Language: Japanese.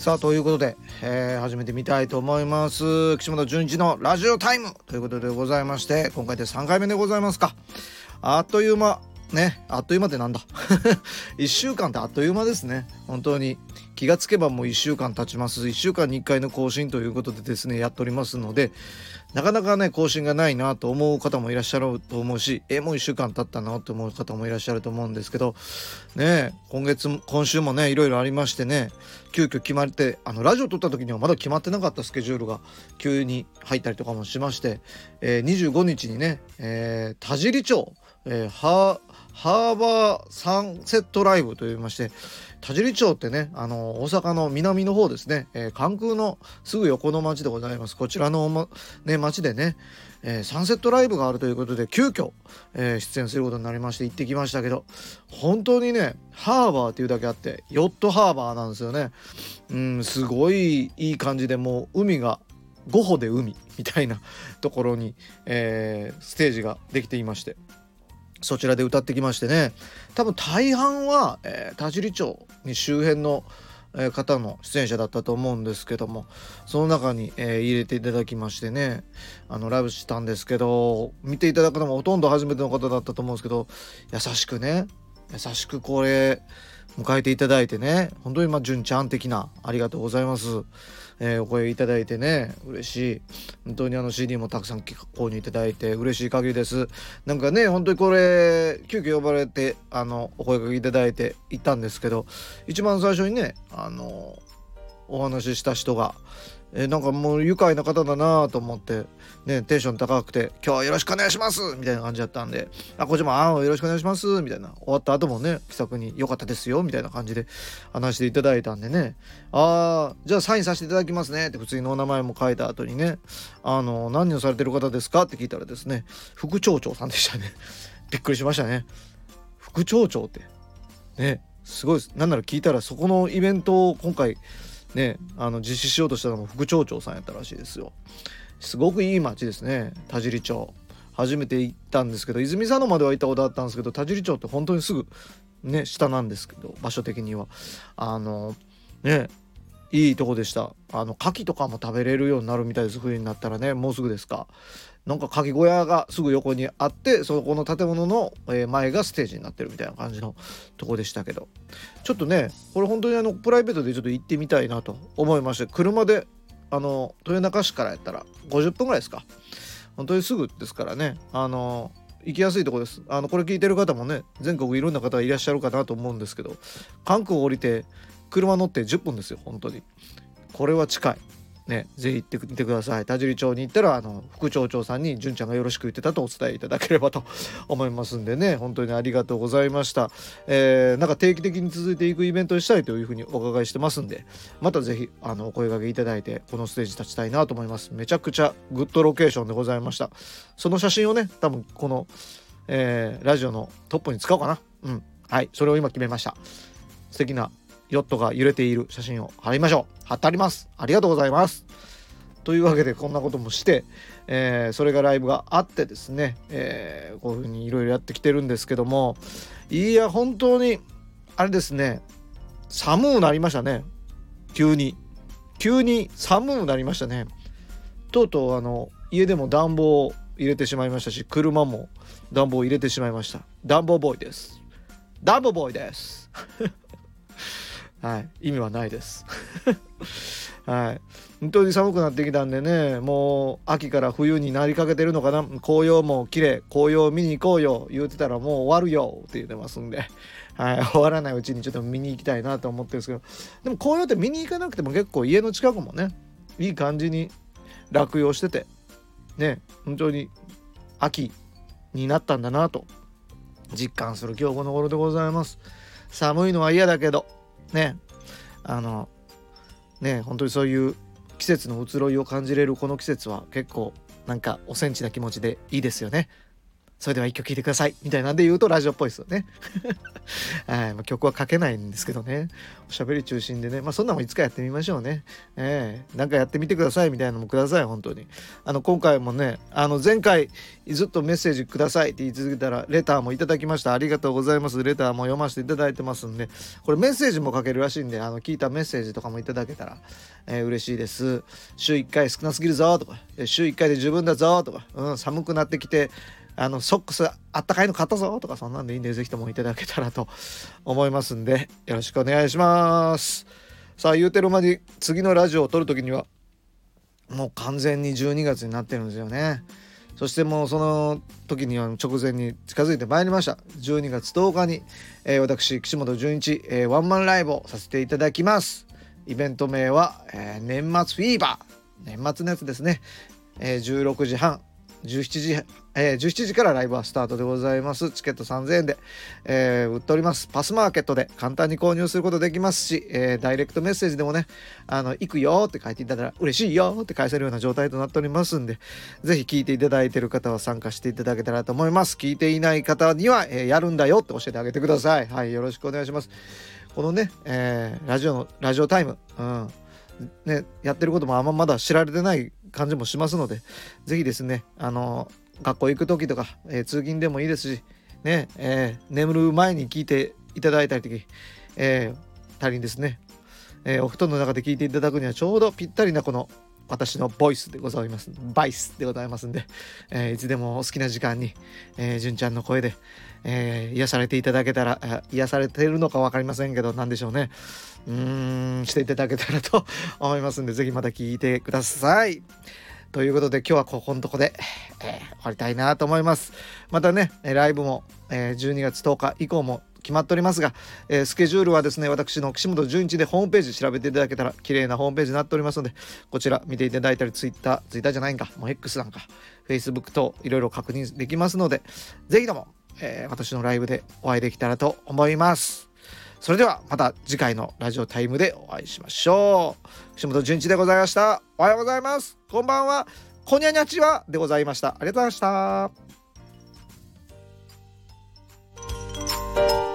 さあということで、えー、始めてみたいと思います。岸本純一のラジオタイムということでございまして今回で3回目でございますか。あっという間。ねあっという間ってなんだ？1週間ってあっという間ですね。本当に。気がつけばもう1週間経ちます。1週間に1回の更新ということでですねやっておりますのでなかなかね更新がないなと思う方もいらっしゃると思うしえもう1週間経ったなと思う方もいらっしゃると思うんですけどね今月今週もねいろいろありましてね急遽決まってあのラジオ撮った時にはまだ決まってなかったスケジュールが急に入ったりとかもしまして、えー、25日にね、えー、田尻町、えー、ハーバーサンセットライブといいまして田尻町ってねあの大阪の南の方ですね、えー、関空のすぐ横の町でございます。こちらの、ね、町でね、えー、サンセットライブがあるということで急遽、えー、出演することになりまして行ってきましたけど本当にねハーバーっていうだけあってヨットハーバーなんですよね。うんすごいいい感じでもう海が5歩で海みたいなところに、えー、ステージができていまして。そちらで歌ってきましてね。多分大半は、えー、田尻町に周辺の、えー、方の出演者だったと思うんですけどもその中に、えー、入れていただきましてね。あのラブしたんですけど見ていただくのもほとんど初めての方だったと思うんですけど優しくね。優しくこれ迎えていただいてね本当にまあ純ちゃん的なありがとうございます。えー、お声いただいてね嬉しい本当にあの CD もたくさん購入いただいて嬉しい限りですなんかね本当にこれ急遽呼ばれてあのお声かけいただいて行ったんですけど一番最初にねあのお話しした人がえー、なんかもう愉快な方だなと思ってねテンション高くて「今日はよろしくお願いします」みたいな感じだったんで「あこっちもあよろしくお願いします」みたいな。終わった後もね気さくに「よかったですよ」みたいな感じで話していただいたんでね「ああじゃあサインさせていただきますね」って普通にお名前も書いた後にね「あの何をされてる方ですか?」って聞いたらですね副町長さんでしたね。びっくりしましたね。副町長って。ねすごいです。なんなら聞いたらそこのイベントを今回ねあの実施しようとしたのも副町長さんやったらしいですよ。すごくいい町ですね田尻町。初めて行ったんですけど泉佐野までは行ったことあったんですけど田尻町って本当にすぐね下なんですけど場所的には。あのねいいとこでした。あの牡蠣とかも食べれるようになるみたいです。冬になったらねもうすぐですか。なんか鍵小屋がすぐ横にあってそこの建物の前がステージになってるみたいな感じのとこでしたけど。ちょっとねこれ本当にあのプライベートでちょっと行ってみたいなと思いまして車であの豊中市からやったら50分ぐらいですか。本当にすぐですからね。あの行きやすいとこです。あのこれ聞いてる方もね全国いろんな方いらっしゃるかなと思うんですけど関空降りて車乗って10分ですよ本当に。これは近い。ね、ぜひ行ってみてください。田尻町に行ったら、あの、副町長さんに、純ちゃんがよろしく言ってたとお伝えいただければと思いますんでね、本当にありがとうございました。えー、なんか定期的に続いていくイベントにしたいというふうにお伺いしてますんで、またぜひ、あの、お声掛けいただいて、このステージ立ちたいなと思います。めちゃくちゃグッドロケーションでございました。その写真をね、多分この、えー、ラジオのトップに使おうかな。うん。はい、それを今決めました。素敵なヨットが揺れている写真を貼りましょう。貼ってあります。ありがとうございます。というわけでこんなこともして、えー、それがライブがあってですね、えー、こういうふうにいろいろやってきてるんですけどもいや本当にあれですね寒くなりましたね急に急に寒くなりましたねとうとうあの家でも暖房を入れてしまいましたし車も暖房を入れてしまいました暖房ボーイです暖房ボーイですはい。意味はないです。はい。本当に寒くなってきたんでねもう秋から冬になりかけてるのかな。紅葉も綺麗。紅葉見に行こうよ。言うてたらもう終わるよって言ってますんで、はい、終わらないうちにちょっと見に行きたいなと思ってるんですけど。でも紅葉って見に行かなくても結構家の近くもねいい感じに落葉しててね本当に秋になったんだなと実感する今日この頃でございます。寒いのは嫌だけど。ね。あのね本当にそういう季節の移ろいを感じれるこの季節は結構なんかおセンチな気持ちでいいですよね。それでは一曲聴いてください。みたいなんで言うとラジオっぽいですよね。はい、まあ、曲は書けないんですけどね。おしゃべり中心でね。まあそんなもんいつかやってみましょうね。ええ。ー、なんかやってみてくださいみたいなのもください本当に。あの今回もねあの前回ずっとメッセージくださいって言い続けたらレターもいただきました。ありがとうございます。レターも読ませていただいてますんで。これメッセージも書けるらしいんであの聞いたメッセージとかもいただけたら、えー、嬉しいです。週1回少なすぎるぞとか週1回で十分だぞとか、うん、寒くなってきてあのソックスあったかいの買ったぞとかそんなんでいいんでぜひともいただけたらと思いますんでよろしくお願いします。さあ言うてる間に次のラジオを撮る時にはもう完全に12月になってるんですよね。そしてもうその時には直前に近づいてまいりました。12月10日に、えー、私岸本純一、えー、ワンマンライブをさせていただきます。イベント名は、えー、年末フィーバー。年末のやつですね、え、16時半。17時、えー、17時からライブはスタートでございます。チケット3000円で、えー、売っております。パスマーケットで簡単に購入することできますし、えー、ダイレクトメッセージでもね、あの、行くよって書いていただいたら嬉しいよって返せるような状態となっておりますんで、ぜひ聞いていただいている方は参加していただけたらと思います。聞いていない方には、え、やるんだよって教えてあげてください。はい、よろしくお願いします。このね、え、ラジオの、ラジオタイム、うん、ね、やってることもあんままだ知られてない感じもしますので是非ですねあの学校行く時とか、えー、通勤でもいいですしね、えー、眠る前に聞いていただいたり、えー、足りにですね、え、お布団の中で聞いていただくにはちょうどぴったりなこの私のボイスでございます。バイスでございますんで、えー、いつでもお好きな時間に、えー、純ちゃんの声で、えー、癒されていただけたら、癒されているのか分かりませんけど、何でしょうね。うーん、していただけたらと 思いますんで、是非また聞いてください。ということで今日はここのとこで、えー、終わりたいなと思います。またね、ライブも、えー、12月10日以降も決まっておりますが、えー、スケジュールはですね私の岸本純一でホームページ調べていただけたら綺麗なホームページになっておりますのでこちら見ていただいたり Twitter Twitter じゃないんかもう X なんか Facebook といろいろ確認できますので是非とも、えー、私のライブでお会いできたらと思います。それではまた次回のラジオタイムでお会いしましょう。岸本純一でございました。おはようございます。こんばんは。こにゃにゃちはでございました。ありがとうございました。